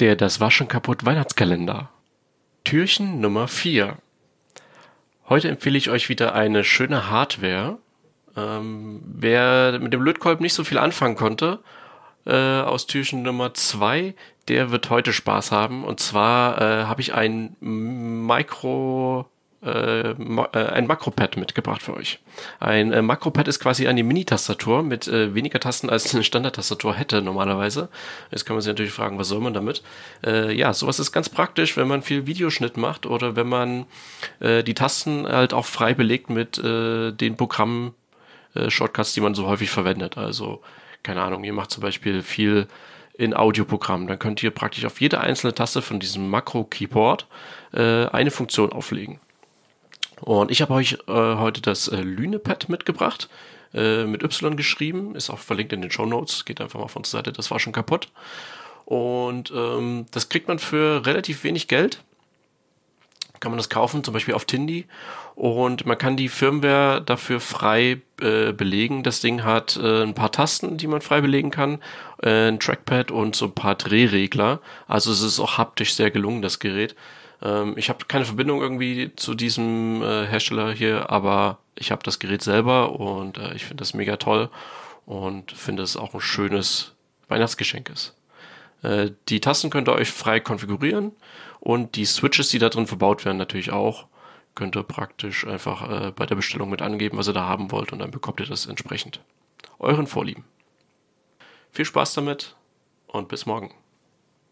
Der Das war schon kaputt Weihnachtskalender. Türchen Nummer 4. Heute empfehle ich euch wieder eine schöne Hardware. Ähm, wer mit dem Lötkolb nicht so viel anfangen konnte, äh, aus Türchen Nummer 2, der wird heute Spaß haben. Und zwar äh, habe ich ein Micro äh, ein Makropad mitgebracht für euch. Ein äh, Makropad ist quasi eine Mini-Tastatur mit äh, weniger Tasten als eine Standard-Tastatur hätte normalerweise. Jetzt kann man sich natürlich fragen, was soll man damit? Äh, ja, sowas ist ganz praktisch, wenn man viel Videoschnitt macht oder wenn man äh, die Tasten halt auch frei belegt mit den Programmen, äh, Shortcuts, die man so häufig verwendet. Also, keine Ahnung, ihr macht zum Beispiel viel in Audioprogrammen. Dann könnt ihr praktisch auf jede einzelne Taste von diesem Makro-Keyboard äh, eine Funktion auflegen. Und ich habe euch äh, heute das äh, Lünepad mitgebracht, äh, mit Y geschrieben, ist auch verlinkt in den Show Notes, geht einfach mal auf unsere Seite, das war schon kaputt. Und ähm, das kriegt man für relativ wenig Geld. Kann man das kaufen, zum Beispiel auf Tindy. Und man kann die Firmware dafür frei äh, belegen. Das Ding hat äh, ein paar Tasten, die man frei belegen kann, äh, ein Trackpad und so ein paar Drehregler. Also es ist auch haptisch sehr gelungen, das Gerät. Ähm, ich habe keine Verbindung irgendwie zu diesem äh, Hersteller hier, aber ich habe das Gerät selber und äh, ich finde das mega toll und finde es auch ein schönes Weihnachtsgeschenk ist. Äh, die Tasten könnt ihr euch frei konfigurieren und die Switches, die da drin verbaut werden, natürlich auch. Könnt ihr praktisch einfach äh, bei der Bestellung mit angeben, was ihr da haben wollt und dann bekommt ihr das entsprechend. Euren Vorlieben. Viel Spaß damit und bis morgen.